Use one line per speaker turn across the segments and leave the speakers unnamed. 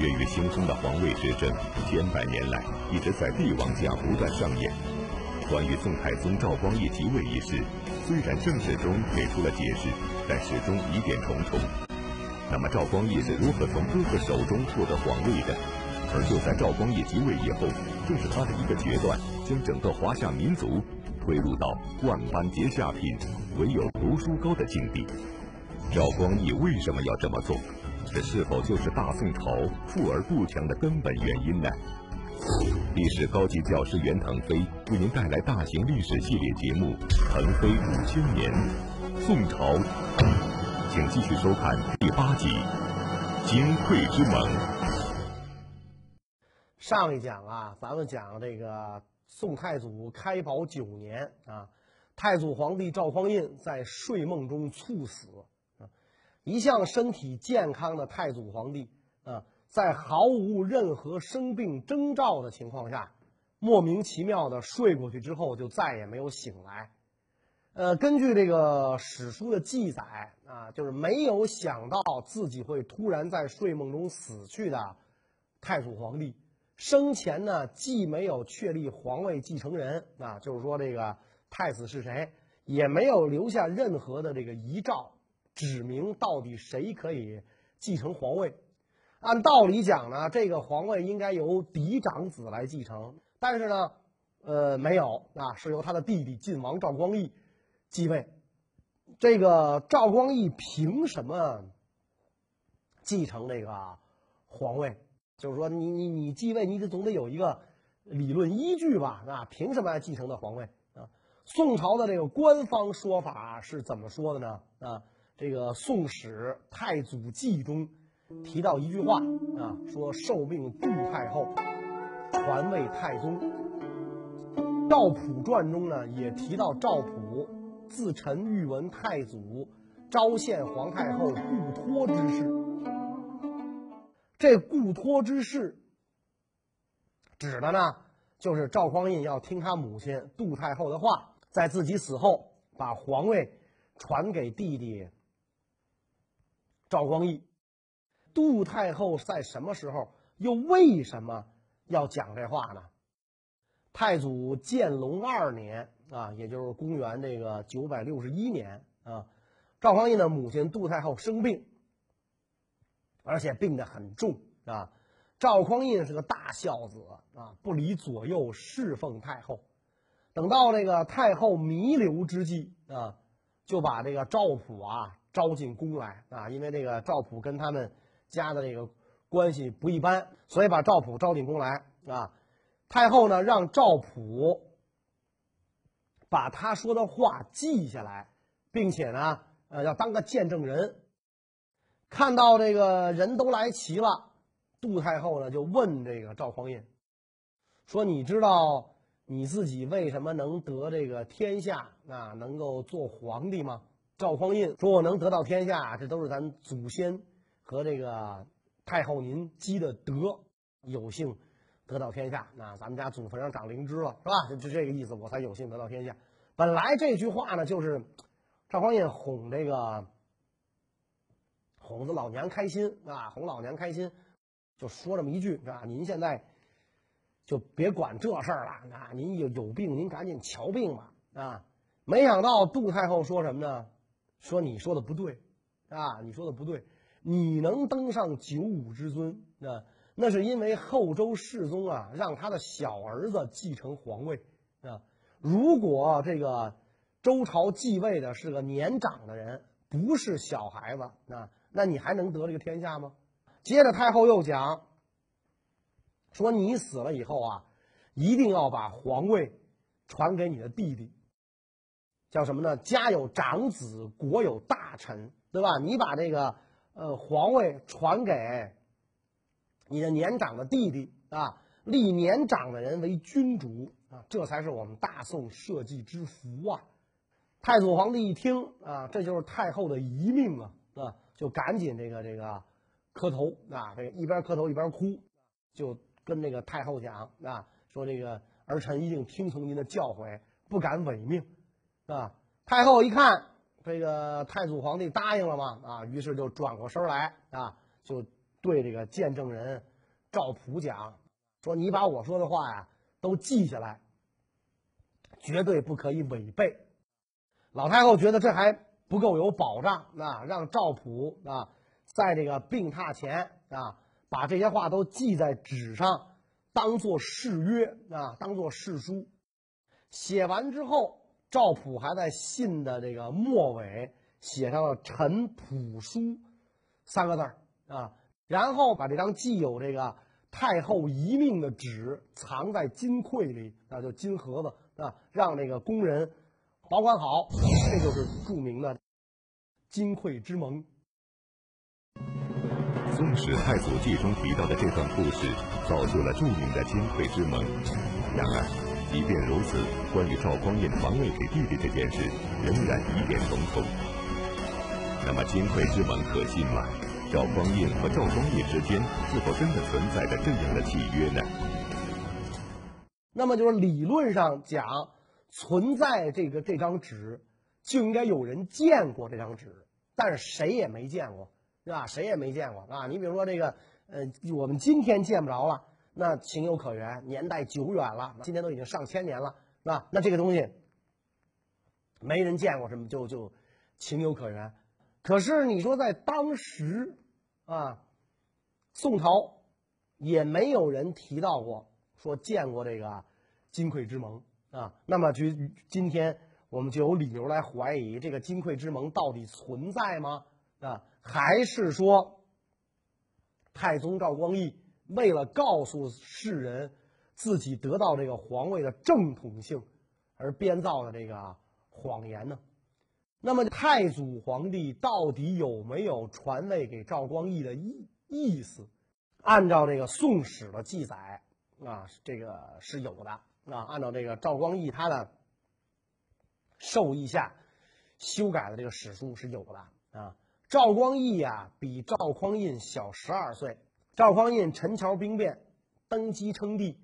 血雨腥风的皇位之争，千百年来一直在帝王家不断上演。关于宋太宗赵光义即位一事，虽然正史中给出了解释，但始终疑点重重。那么赵光义是如何从哥哥手中获得皇位的？而就在赵光义即位以后，正是他的一个决断，将整个华夏民族推入到万般皆下品，唯有读书高的境地。赵光义为什么要这么做？这是否就是大宋朝富而不强的根本原因呢？历史高级教师袁腾飞为您带来大型历史系列节目《腾飞五千年·宋朝》，请继续收看第八集《金匮之盟》。
上一讲啊，咱们讲这个宋太祖开宝九年啊，太祖皇帝赵匡胤在睡梦中猝死。一向身体健康的太祖皇帝啊，在毫无任何生病征兆的情况下，莫名其妙的睡过去之后，就再也没有醒来。呃，根据这个史书的记载啊，就是没有想到自己会突然在睡梦中死去的太祖皇帝。生前呢，既没有确立皇位继承人啊，就是说这个太子是谁，也没有留下任何的这个遗诏，指明到底谁可以继承皇位。按道理讲呢，这个皇位应该由嫡长子来继承，但是呢，呃，没有啊，是由他的弟弟晋王赵光义继位。这个赵光义凭什么继承这个皇位？就是说，你你你继位，你得总得有一个理论依据吧？啊，凭什么来继承的皇位啊？宋朝的这个官方说法是怎么说的呢？啊，这个《宋史·太祖纪》中提到一句话啊，说受命杜太后传位太宗。《赵普传》中呢也提到赵普自陈欲闻太祖昭献皇太后固托之事。这固托之事，指的呢，就是赵匡胤要听他母亲杜太后的话，在自己死后把皇位传给弟弟赵光义。杜太后在什么时候又为什么要讲这话呢？太祖建隆二年啊，也就是公元这个九百六十一年啊，赵匡胤的母亲杜太后生病。而且病得很重啊！赵匡胤是个大孝子啊，不离左右侍奉太后。等到这个太后弥留之际啊，就把这个赵普啊招进宫来啊，因为这个赵普跟他们家的这个关系不一般，所以把赵普招进宫来啊。太后呢让赵普把他说的话记下来，并且呢呃要当个见证人。看到这个人都来齐了，杜太后呢就问这个赵匡胤，说：“你知道你自己为什么能得这个天下啊，能够做皇帝吗？”赵匡胤说：“我能得到天下，这都是咱祖先和这个太后您积的德，有幸得到天下。那咱们家祖坟上长灵芝了，是吧？就这个意思，我才有幸得到天下。本来这句话呢，就是赵匡胤哄这个。”哄着老娘开心啊，哄老娘开心，就说这么一句是吧。您现在就别管这事儿了啊，您有有病您赶紧瞧病吧啊。没想到杜太后说什么呢？说你说的不对啊，你说的不对。你能登上九五之尊啊，那是因为后周世宗啊让他的小儿子继承皇位啊。如果这个周朝继位的是个年长的人，不是小孩子啊。那你还能得这个天下吗？接着太后又讲，说你死了以后啊，一定要把皇位传给你的弟弟，叫什么呢？家有长子，国有大臣，对吧？你把这个呃皇位传给你的年长的弟弟啊，立年长的人为君主啊，这才是我们大宋社稷之福啊！太祖皇帝一听啊，这就是太后的遗命啊，啊。就赶紧这个这个磕头啊，这个一边磕头一边哭，就跟那个太后讲啊，说这个儿臣一定听从您的教诲，不敢违命啊。太后一看这个太祖皇帝答应了嘛啊，于是就转过身来啊，就对这个见证人赵普讲说：“你把我说的话呀都记下来，绝对不可以违背。”老太后觉得这还不够有保障，啊，让赵普啊在这个病榻前啊把这些话都记在纸上，当做誓约啊，当做誓书。写完之后，赵普还在信的这个末尾写上了“陈普书”三个字儿啊，然后把这张记有这个太后遗命的纸藏在金柜里啊，就金盒子啊，让这个工人保管好。这就是著名的金匮之盟。
《宋史太祖纪》中提到的这段故事，造就了著名的金匮之盟。然而，即便如此，关于赵匡胤传位给弟弟这件事，仍然疑点重重。那么金匮之盟可信吗？赵匡胤和赵光胤之间是否真的存在着这样的契约呢？
那么就是理论上讲，存在这个这张纸，就应该有人见过这张纸，但是谁也没见过，是吧？谁也没见过啊！你比如说这个，呃，我们今天见不着了。那情有可原，年代久远了，今天都已经上千年了，是吧？那这个东西没人见过，什么就就情有可原。可是你说在当时啊，宋朝也没有人提到过说见过这个金匮之盟啊。那么就今天我们就有理由来怀疑这个金匮之盟到底存在吗？啊，还是说太宗赵光义？为了告诉世人自己得到这个皇位的正统性，而编造的这个谎言呢？那么太祖皇帝到底有没有传位给赵光义的意意思？按照这个《宋史》的记载啊，这个是有的啊。按照这个赵光义他的授意下修改的这个史书是有的啊。赵光义呀，比赵匡胤小十二岁。赵匡胤陈桥兵变，登基称帝。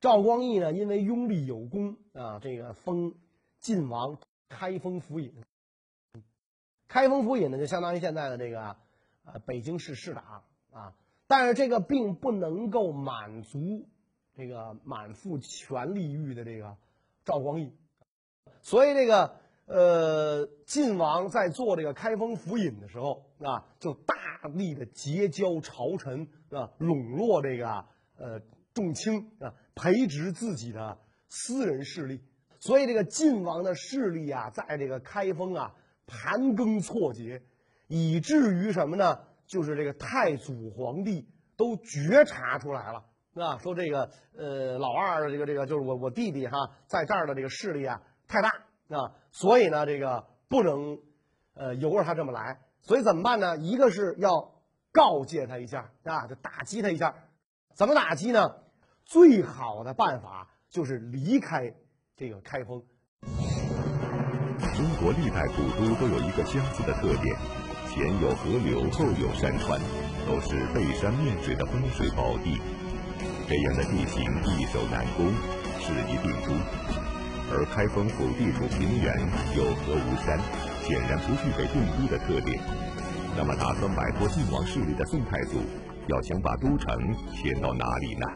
赵光义呢，因为拥立有功啊，这个封晋王，开封府尹。开封府尹呢，就相当于现在的这个呃北京市市长啊。但是这个并不能够满足这个满腹权力欲的这个赵光义，所以这个呃晋王在做这个开封府尹的时候啊，就大。力的结交朝臣啊，笼络这个呃众卿啊，培植自己的私人势力。所以这个晋王的势力啊，在这个开封啊盘根错节，以至于什么呢？就是这个太祖皇帝都觉察出来了啊，说这个呃老二的这个这个就是我我弟弟哈，在这儿的这个势力啊太大啊，所以呢这个不能呃由着他这么来。所以怎么办呢？一个是要告诫他一下啊，就打击他一下。怎么打击呢？最好的办法就是离开这个开封。
中国历代古都都有一个相似的特点：前有河流，后有山川，都是背山面水的风水宝地。这样的地形易守难攻，适宜定都。而开封府地处平原，有河无山。显然不具备定都的特点。那么，打算摆脱晋王势力的宋太祖，要想把都城迁到哪里呢？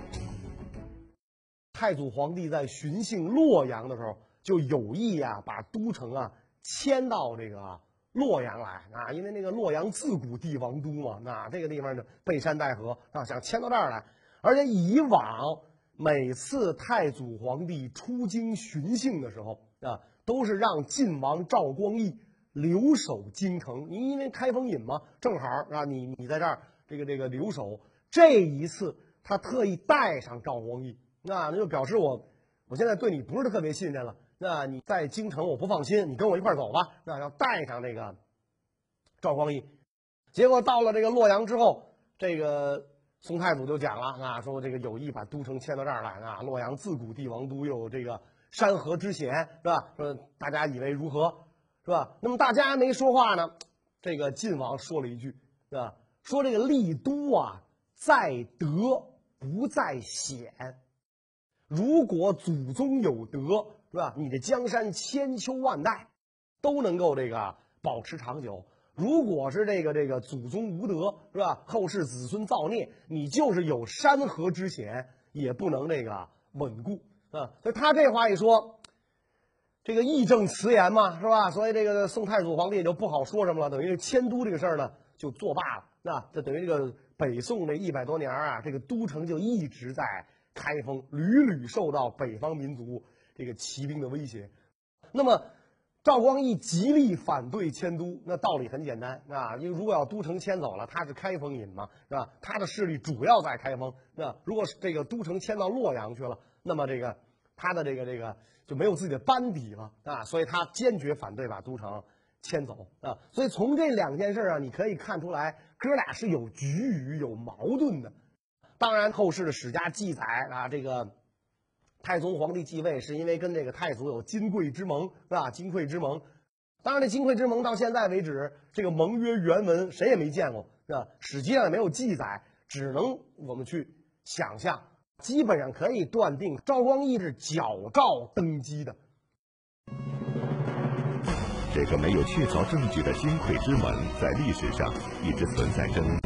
太祖皇帝在巡幸洛阳的时候，就有意呀把都城啊迁到这个洛阳来啊，因为那个洛阳自古帝王都嘛，那这个地方呢背山带河啊，想迁到这儿来。而且以往每次太祖皇帝出京巡幸的时候啊，都是让晋王赵光义。留守京城，你因为开封尹嘛，正好啊，你你在这儿这个这个留守。这一次他特意带上赵光义，那那就表示我我现在对你不是特别信任了。那你在京城我不放心，你跟我一块走吧。那要带上这个赵光义。结果到了这个洛阳之后，这个宋太祖就讲了啊，说这个有意把都城迁到这儿来啊。洛阳自古帝王都，有这个山河之险，是吧？说大家以为如何？是吧？那么大家没说话呢，这个晋王说了一句，是吧？说这个立都啊，在德不在险。如果祖宗有德，是吧？你的江山千秋万代都能够这个保持长久。如果是这个这个祖宗无德，是吧？后世子孙造孽，你就是有山河之险，也不能这个稳固啊。所以他这话一说，这个义正辞严嘛，是吧？所以这个宋太祖皇帝也就不好说什么了，等于迁都这个事儿呢就作罢了。那这等于这个北宋这一百多年啊，这个都城就一直在开封，屡屡受到北方民族这个骑兵的威胁。那么。赵光义极力反对迁都，那道理很简单啊，因为如果要都城迁走了，他是开封尹嘛，是吧？他的势力主要在开封。那如果这个都城迁到洛阳去了，那么这个他的这个这个就没有自己的班底了啊，所以他坚决反对把都城迁走啊。所以从这两件事啊，你可以看出来，哥俩是有局龉、有矛盾的。当然，后世的史家记载啊，这个。太宗皇帝继位是因为跟这个太祖有金匮之盟，是吧？金匮之盟，当然这金匮之盟到现在为止，这个盟约原文谁也没见过，是吧？史记上也没有记载，只能我们去想象。基本上可以断定，赵光义是矫诏登基的。
这个没有确凿证据的金匮之盟，在历史上一直存在争议。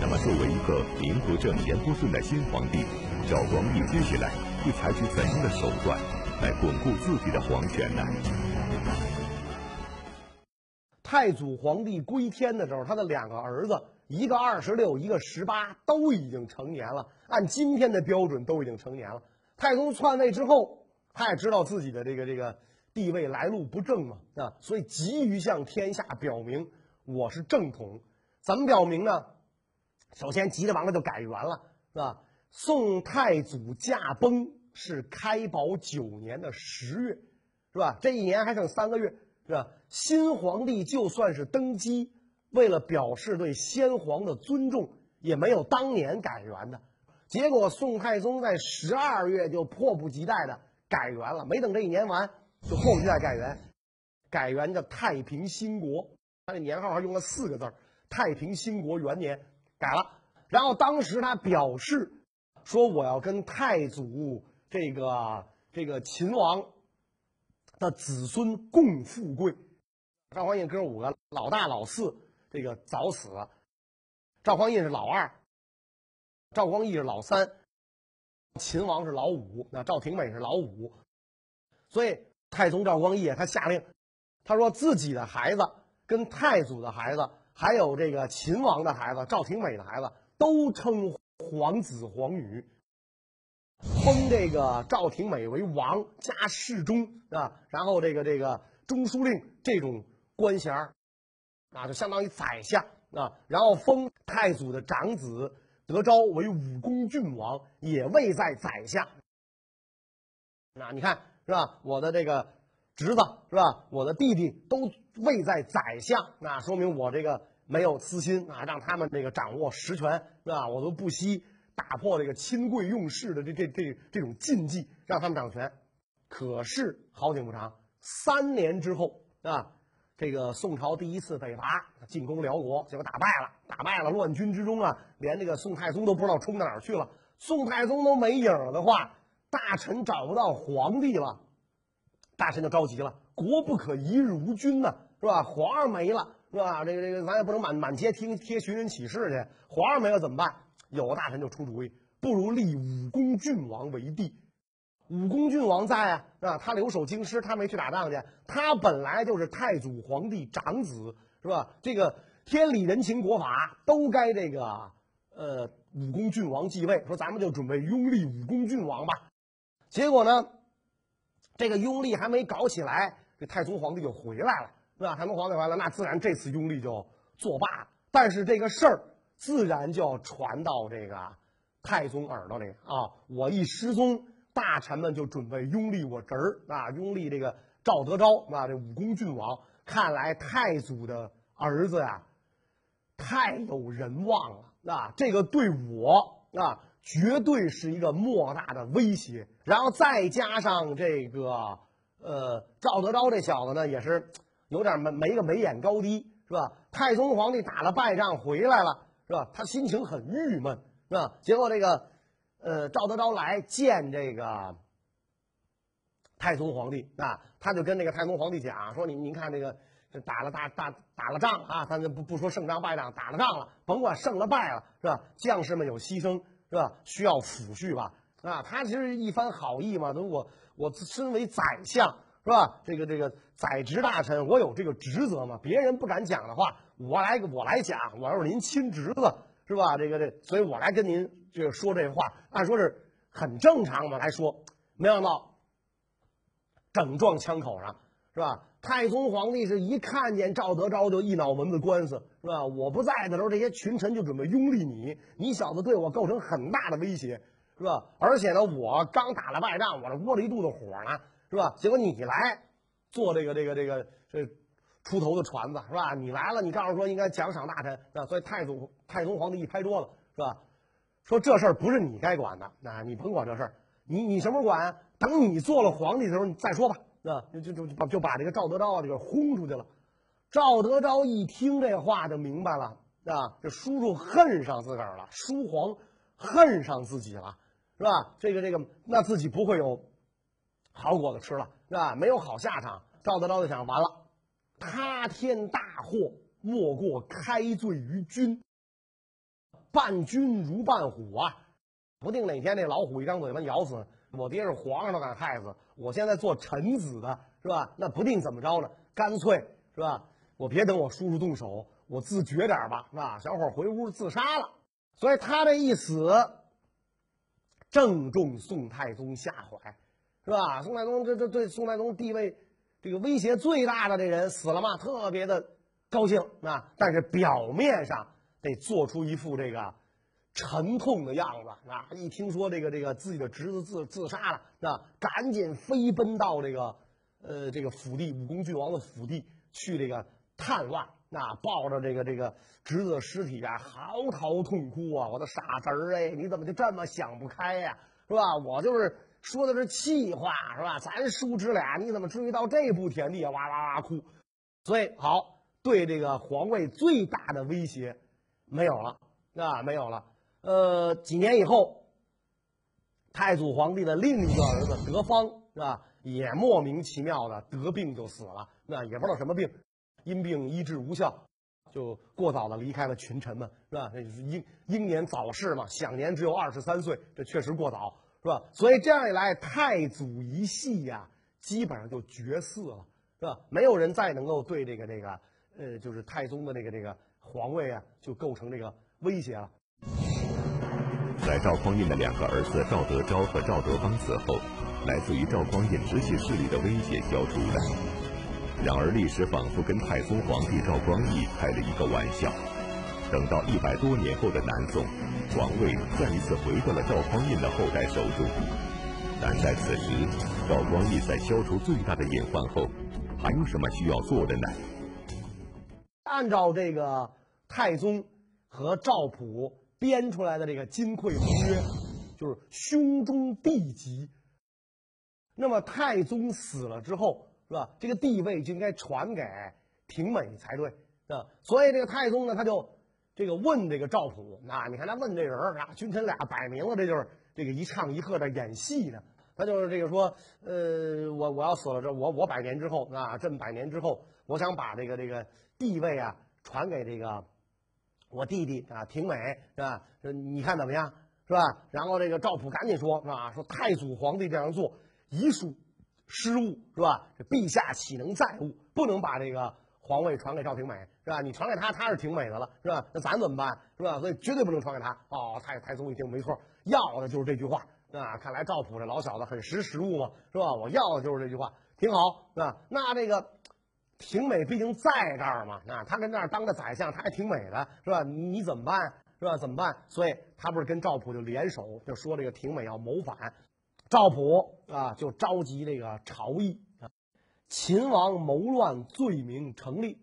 那么，作为一个名不正言不顺的新皇帝，赵光义接下来。会采取怎样的手段来巩固自己的皇权呢？
太祖皇帝归天的时候，他的两个儿子，一个二十六，一个十八，都已经成年了。按今天的标准，都已经成年了。太宗篡位之后，他也知道自己的这个这个地位来路不正嘛，啊，所以急于向天下表明我是正统。怎么表明呢？首先，急着完了就改元了，是吧？宋太祖驾崩是开宝九年的十月，是吧？这一年还剩三个月，是吧？新皇帝就算是登基，为了表示对先皇的尊重，也没有当年改元的。结果宋太宗在十二月就迫不及待的改元了，没等这一年完，就迫不及待改元，改元叫太平兴国。他这年号还用了四个字太平兴国元年”，改了。然后当时他表示。说我要跟太祖这个这个秦王的子孙共富贵。赵匡胤哥五个，老大老四这个早死，赵匡胤是老二，赵光义是老三，秦王是老五，那赵廷美是老五。所以太宗赵光义他下令，他说自己的孩子跟太祖的孩子，还有这个秦王的孩子赵廷美的孩子都称。皇子皇女，封这个赵廷美为王加侍中啊，然后这个这个中书令这种官衔啊，就相当于宰相啊，然后封太祖的长子德昭为武功郡王，也位在宰相。那你看是吧？我的这个侄子是吧？我的弟弟都位在宰相，那说明我这个。没有私心啊，让他们这个掌握实权，是吧？我都不惜打破这个亲贵用事的这这这这种禁忌，让他们掌权。可是好景不长，三年之后啊，这个宋朝第一次北伐进攻辽国，结果打败了，打败了，乱军之中啊，连这个宋太宗都不知道冲到哪儿去了。宋太宗都没影了的话，大臣找不到皇帝了，大臣就着急了，国不可一日无君呐，是吧？皇上没了。是吧？这个这个，咱也不能满满街贴贴寻人启事去。皇上没了怎么办？有个大臣就出主意，不如立武功郡王为帝。武功郡王在啊，是吧？他留守京师，他没去打仗去。他本来就是太祖皇帝长子，是吧？这个天理人情国法都该这个呃武功郡王继位。说咱们就准备拥立武功郡王吧。结果呢，这个拥立还没搞起来，这太宗皇帝就回来了。是吧？太宗皇帝完了，那自然这次拥立就作罢。但是这个事儿自然就要传到这个太宗耳朵里啊！我一失踪，大臣们就准备拥立我侄儿啊，拥立这个赵德昭啊，这武功郡王。看来太祖的儿子呀，太有人望了啊！这个对我啊，绝对是一个莫大的威胁。然后再加上这个呃，赵德昭这小子呢，也是。有点没没个眉眼高低是吧？太宗皇帝打了败仗回来了是吧？他心情很郁闷是吧？结果这个，呃，赵德昭来见这个太宗皇帝啊，他就跟那个太宗皇帝讲说：“您您看这个这打了大大打了仗啊，他就不不说胜仗败仗，打了仗了，甭管胜了败了，是吧？将士们有牺牲，是吧？需要抚恤吧？啊，他其实一番好意嘛，都我我身为宰相，是吧？这个这个宰执大臣，我有这个职责嘛，别人不敢讲的话，我来我来讲，我要是您亲侄子，是吧？这个这，所以我来跟您这个说这话，按说是很正常嘛来说，没想到整撞枪口上，是吧？太宗皇帝是一看见赵德昭就一脑门子官司，是吧？我不在的时候，这些群臣就准备拥立你，你小子对我构成很大的威胁，是吧？而且呢，我刚打了败仗，我这窝了一肚子火呢，是吧？结果你来做这个这个这个这出头的船子，是吧？你来了，你告诉说应该奖赏大臣，那？所以太祖太宗皇帝一拍桌子，是吧？说这事儿不是你该管的，那你甭管这事儿，你你什么时候管啊？等你做了皇帝的时候，你再说吧。啊，就就就把就把这个赵德昭啊，就给轰出去了。赵德昭一听这话就明白了啊，这叔叔恨上自个儿了，叔皇恨上自己了，是吧？这个这个，那自己不会有好果子吃了，是吧？没有好下场。赵德昭就想，完了，塌天大祸莫过开罪于君，伴君如伴虎啊，不定哪天那老虎一张嘴把咬死。我爹是皇上都敢害死，我现在做臣子的是吧？那不定怎么着呢？干脆是吧？我别等我叔叔动手，我自觉点吧，是吧？小伙回屋自杀了。所以他这一死，正中宋太宗下怀，是吧？宋太宗这这对宋太宗地位这个威胁最大的这人死了嘛，特别的高兴啊。但是表面上得做出一副这个。沉痛的样子啊！一听说这个这个自己的侄子自自杀了，那，赶紧飞奔到这个，呃，这个府地武功郡王的府地去这个探望，那抱着这个这个侄子的尸体啊，嚎啕痛哭啊！我的傻侄儿哎，你怎么就这么想不开呀？是吧？我就是说的是气话，是吧？咱叔侄俩，你怎么至于到这步田地啊？哇哇哇哭！所以好，对这个皇位最大的威胁没有了，啊，没有了。呃，几年以后，太祖皇帝的另一个儿子德方是吧，也莫名其妙的得病就死了，那也不知道什么病，因病医治无效，就过早的离开了群臣们，是吧？那就是英英年早逝嘛，享年只有二十三岁，这确实过早，是吧？所以这样一来，太祖一系呀，基本上就绝嗣了，是吧？没有人再能够对这个这个呃，就是太宗的这个这个皇位啊，就构成这个威胁了。
在赵匡胤的两个儿子赵德昭和赵德芳死后，来自于赵匡胤直系势力的威胁消除了。然而，历史仿佛跟太宗皇帝赵光义开了一个玩笑。等到一百多年后的南宋，皇位再一次回到了赵匡胤的后代手中。但在此时，赵光义在消除最大的隐患后，还有什么需要做的呢？
按照这个太宗和赵普。编出来的这个金匮盟约，就是兄终弟及。那么太宗死了之后，是吧？这个地位就应该传给廷美才对，啊。所以这个太宗呢，他就这个问这个赵普，啊，你看他问这人啊，君臣俩摆明了这就是这个一唱一和的演戏呢。他就是这个说，呃，我我要死了之后，我我百年之后啊，朕百年之后，我想把这个这个地位啊传给这个。我弟弟啊，挺美是吧？说你看怎么样是吧？然后这个赵普赶紧说，是吧？说太祖皇帝这样做，遗属失误是吧？这陛下岂能再误？不能把这个皇位传给赵廷美是吧？你传给他，他是挺美的了是吧？那咱怎么办是吧？所以绝对不能传给他。哦，太太宗一听，没错，要的就是这句话啊！看来赵普这老小子很识时务嘛是吧？我要的就是这句话，挺好是吧？那这个。挺美，毕竟在这儿嘛，啊，他跟这儿当个宰相，他还挺美的，是吧？你怎么办，是吧？怎么办？所以他不是跟赵普就联手，就说这个挺美要谋反，赵普啊就召集这个朝议啊，秦王谋乱罪名成立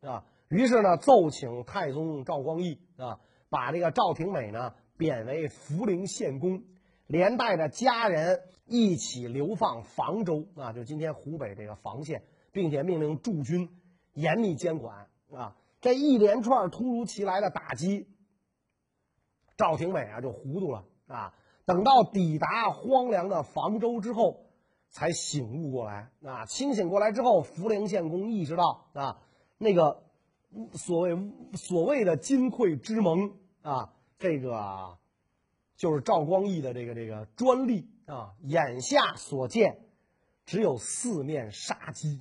啊，于是呢奏请太宗赵光义啊，把这个赵廷美呢贬为涪陵县公，连带着家人一起流放房州啊，就今天湖北这个房县。并且命令驻军严密监管啊！这一连串突如其来的打击，赵廷美啊就糊涂了啊！等到抵达荒凉的房州之后，才醒悟过来啊！清醒过来之后，涪陵县公意识到啊，那个所谓所谓的金匮之盟啊，这个就是赵光义的这个这个专利啊。眼下所见，只有四面杀机，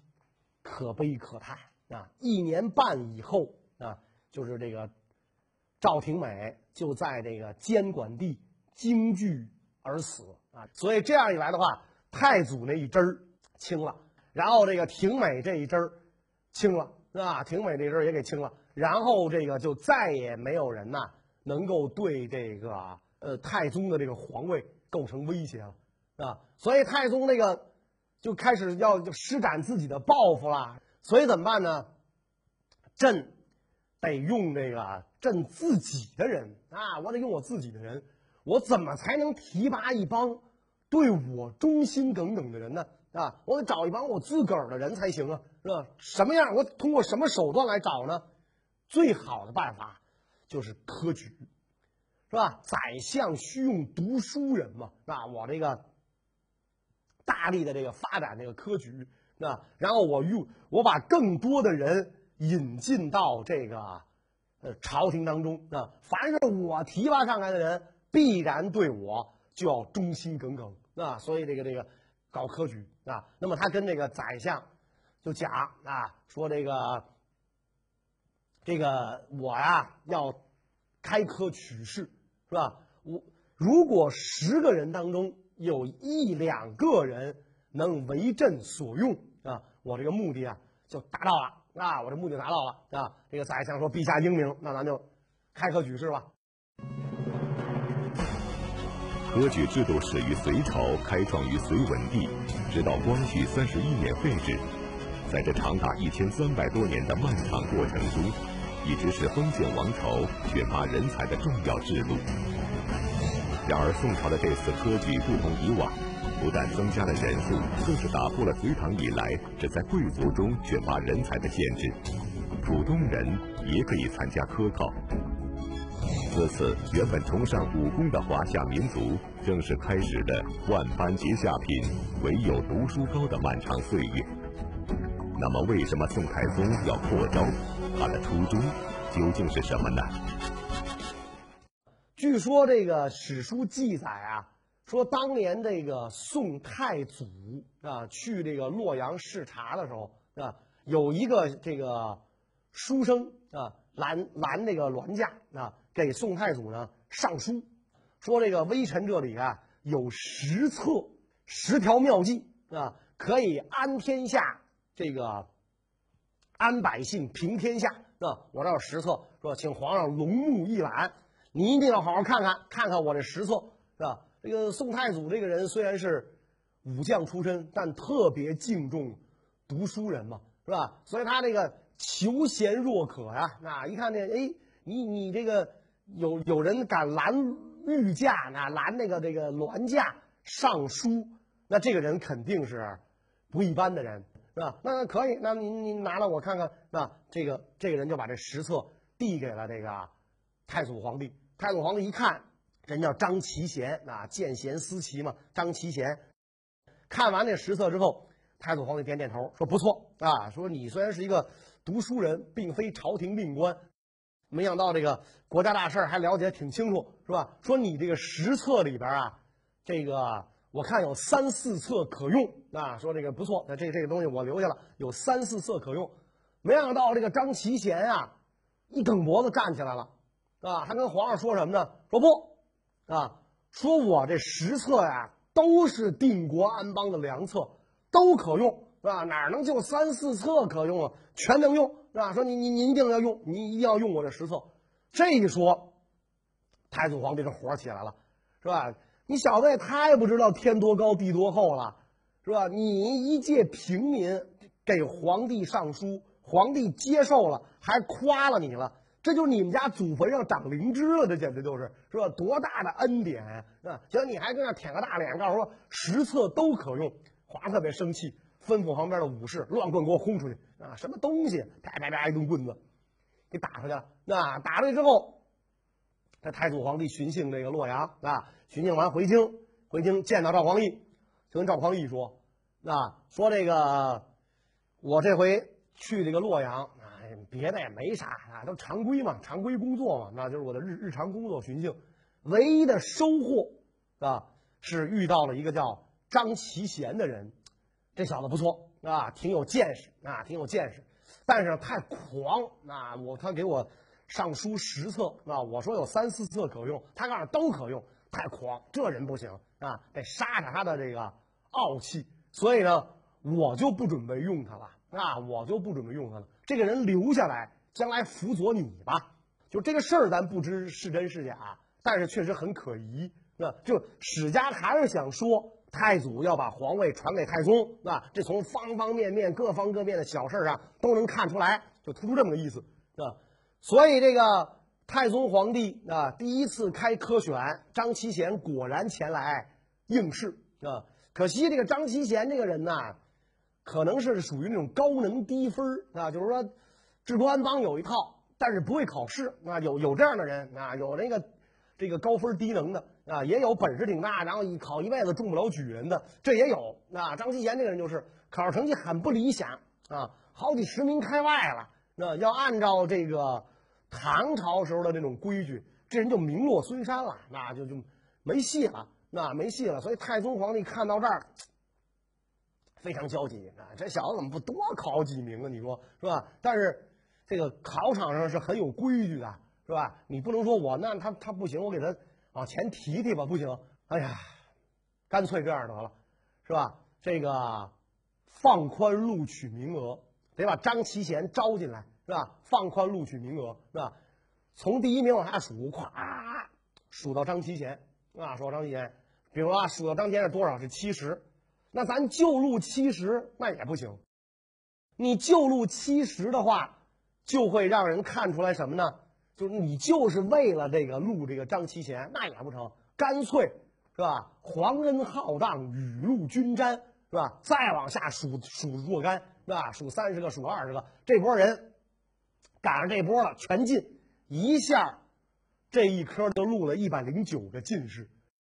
可悲可叹啊！一年半以后啊，就是这个赵廷美就在这个监管地惊惧而死啊。所以这样一来的话，太祖那一支儿清了，然后这个廷美这一支儿清了。是吧？廷美这阵儿也给清了，然后这个就再也没有人呐能够对这个呃太宗的这个皇位构成威胁了，啊，所以太宗那个就开始要施展自己的抱负了。所以怎么办呢？朕得用这个朕自己的人啊，我得用我自己的人，我怎么才能提拔一帮对我忠心耿耿的人呢？啊，我得找一帮我自个儿的人才行啊，是吧？什么样？我通过什么手段来找呢？最好的办法就是科举，是吧？宰相需用读书人嘛，是吧？我这个大力的这个发展这个科举，啊，然后我用我把更多的人引进到这个呃朝廷当中，啊，凡是我提拔上来的人，必然对我就要忠心耿耿，啊，所以这个这个。搞科举啊，那么他跟这个宰相就讲啊，说这个这个我呀要开科取士，是吧？我如果十个人当中有一两个人能为朕所用啊，我这个目的啊就达到了啊，我这目的达到了啊。这个宰相说：“陛下英明，那咱就开科举制吧。”
科举制度始于隋朝，开创于隋文帝，直到光绪三十一年废止。在这长达一千三百多年的漫长过程中，一直是封建王朝选拔人才的重要制度。然而，宋朝的这次科举不同以往，不但增加了人数，更是打破了隋唐以来只在贵族中选拔人才的限制，普通人也可以参加科考。自此，原本崇尚武功的华夏民族，正式开始了万般皆下品，唯有读书高的漫长岁月。那么，为什么宋太宗要扩招？他的初衷究竟是什么呢？
说这个史书记载啊，说当年这个宋太祖啊去这个洛阳视察的时候啊，有一个这个书生啊拦拦这个銮驾啊。给宋太祖呢上书，说这个微臣这里啊有十策十条妙计啊，可以安天下，这个安百姓平天下啊。我这有十策，说请皇上龙目一览，你一定要好好看看，看看我这实策是吧？这个宋太祖这个人虽然是武将出身，但特别敬重读书人嘛，是吧？所以他这个求贤若渴呀，啊，一看这哎，你你这个。有有人敢拦御驾呢，拦那个这个銮驾上书，那这个人肯定是不一般的人，是吧？那可以，那您您拿来我看看，那这个这个人就把这实册递给了这个太祖皇帝。太祖皇帝一看，人叫张齐贤啊，见贤思齐嘛。张齐贤看完那实册之后，太祖皇帝点点头，说不错啊，说你虽然是一个读书人，并非朝廷命官。没想到这个国家大事还了解挺清楚，是吧？说你这个十册里边啊，这个我看有三四册可用啊。说这个不错，那这这个东西我留下了，有三四册可用。没想到这个张齐贤啊，一梗脖子站起来了，啊，他跟皇上说什么呢？说不，啊，说我这十册呀，都是定国安邦的良策，都可用。是吧？哪能就三四册可用啊？全能用，是吧？说你你你一定要用，你一定要用我这十册。这一说，太祖皇帝这火起来了，是吧？你小子也太不知道天多高地多厚了，是吧？你一介平民给皇帝上书，皇帝接受了，还夸了你了，这就是你们家祖坟上长灵芝了，这简直就是，是吧？多大的恩典，啊？行，你还跟那舔个大脸，告诉说实测都可用，华特别生气。吩咐旁边的武士乱棍给我轰出去啊！什么东西？啪啪啪一顿棍子，给打出去了。那打出去之后，这太祖皇帝巡幸这个洛阳啊，巡幸完回京，回京见到赵匡胤，就跟赵匡胤说：“啊，说这个我这回去这个洛阳，别的也没啥啊，都常规嘛，常规工作嘛，那就是我的日日常工作寻衅。唯一的收获啊，是遇到了一个叫张其贤的人，这小子不错啊，挺有见识啊，挺有见识，但是太狂啊！我他给我上书十册啊，我说有三四册可用，他告诉都可用，太狂，这人不行啊，得杀杀他的这个傲气。所以呢，我就不准备用他了那，我就不准备用他了。这个人留下来，将来辅佐你吧。就这个事儿，咱不知是真是假，但是确实很可疑。那就史家还是想说，太祖要把皇位传给太宗啊，这从方方面面、各方各面的小事儿上都能看出来，就突出这么个意思啊。所以这个太宗皇帝啊，第一次开科选，张其贤果然前来应试啊。可惜这个张其贤这个人呐，可能是属于那种高能低分啊，就是说制度安邦有一套，但是不会考试啊，有有这样的人啊，有那个这个高分低能的啊，也有本事挺大，然后一考一辈子中不了举人的，这也有啊。张其贤这个人就是考试成绩很不理想啊，好几十名开外了。那要按照这个唐朝时候的那种规矩，这人就名落孙山了，那就就没戏了。那没戏了，所以太宗皇帝看到这儿非常焦急啊！这小子怎么不多考几名啊？你说是吧？但是这个考场上是很有规矩的，是吧？你不能说我那他他不行，我给他往前提提吧，不行。哎呀，干脆这样得了，是吧？这个放宽录取名额，得把张其贤招进来，是吧？放宽录取名额，是吧？从第一名往下数，咵数到张其贤。啊，数到张其贤，比如啊，数到张其贤是多少？是七十，那咱就录七十，那也不行。你就录七十的话，就会让人看出来什么呢？就是你就是为了这个录这个张其贤，那也不成。干脆是吧？皇恩浩荡，雨露均沾，是吧？再往下数数若干，是吧？数三十个，数二十个，这波人赶上这波了，全进，一下。这一科就录了一百零九个进士，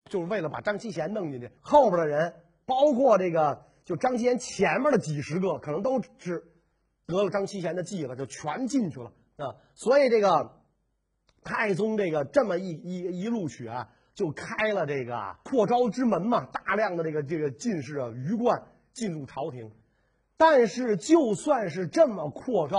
就是为了把张其贤弄进去。后边的人，包括这个，就张其贤前面的几十个，可能都是得了张其贤的计了，就全进去了啊。所以这个太宗这个这么一一一录取啊，就开了这个扩招之门嘛，大量的这个这个进士啊，鱼贯进入朝廷。但是就算是这么扩招。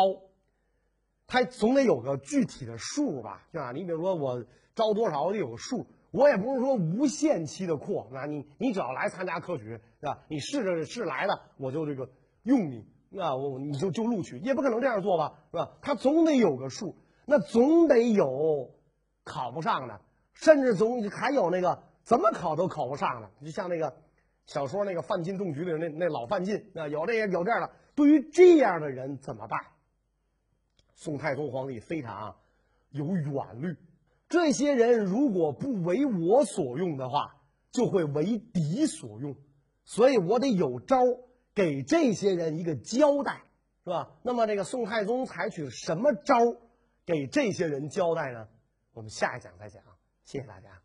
他总得有个具体的数吧，对吧？你比如说我招多少，我得有个数。我也不是说无限期的扩，那你你只要来参加科举，是吧？你试着是来的，我就这个用你，那我你就就录取，也不可能这样做吧，是吧？他总得有个数，那总得有考不上的，甚至总还有那个怎么考都考不上的，就像那个小说那个范进中举里那那老范进啊，有这个有这样的。对于这样的人怎么办？宋太宗皇帝非常有远虑，这些人如果不为我所用的话，就会为敌所用，所以我得有招给这些人一个交代，是吧？那么这个宋太宗采取什么招给这些人交代呢？我们下一讲再讲，谢谢大家。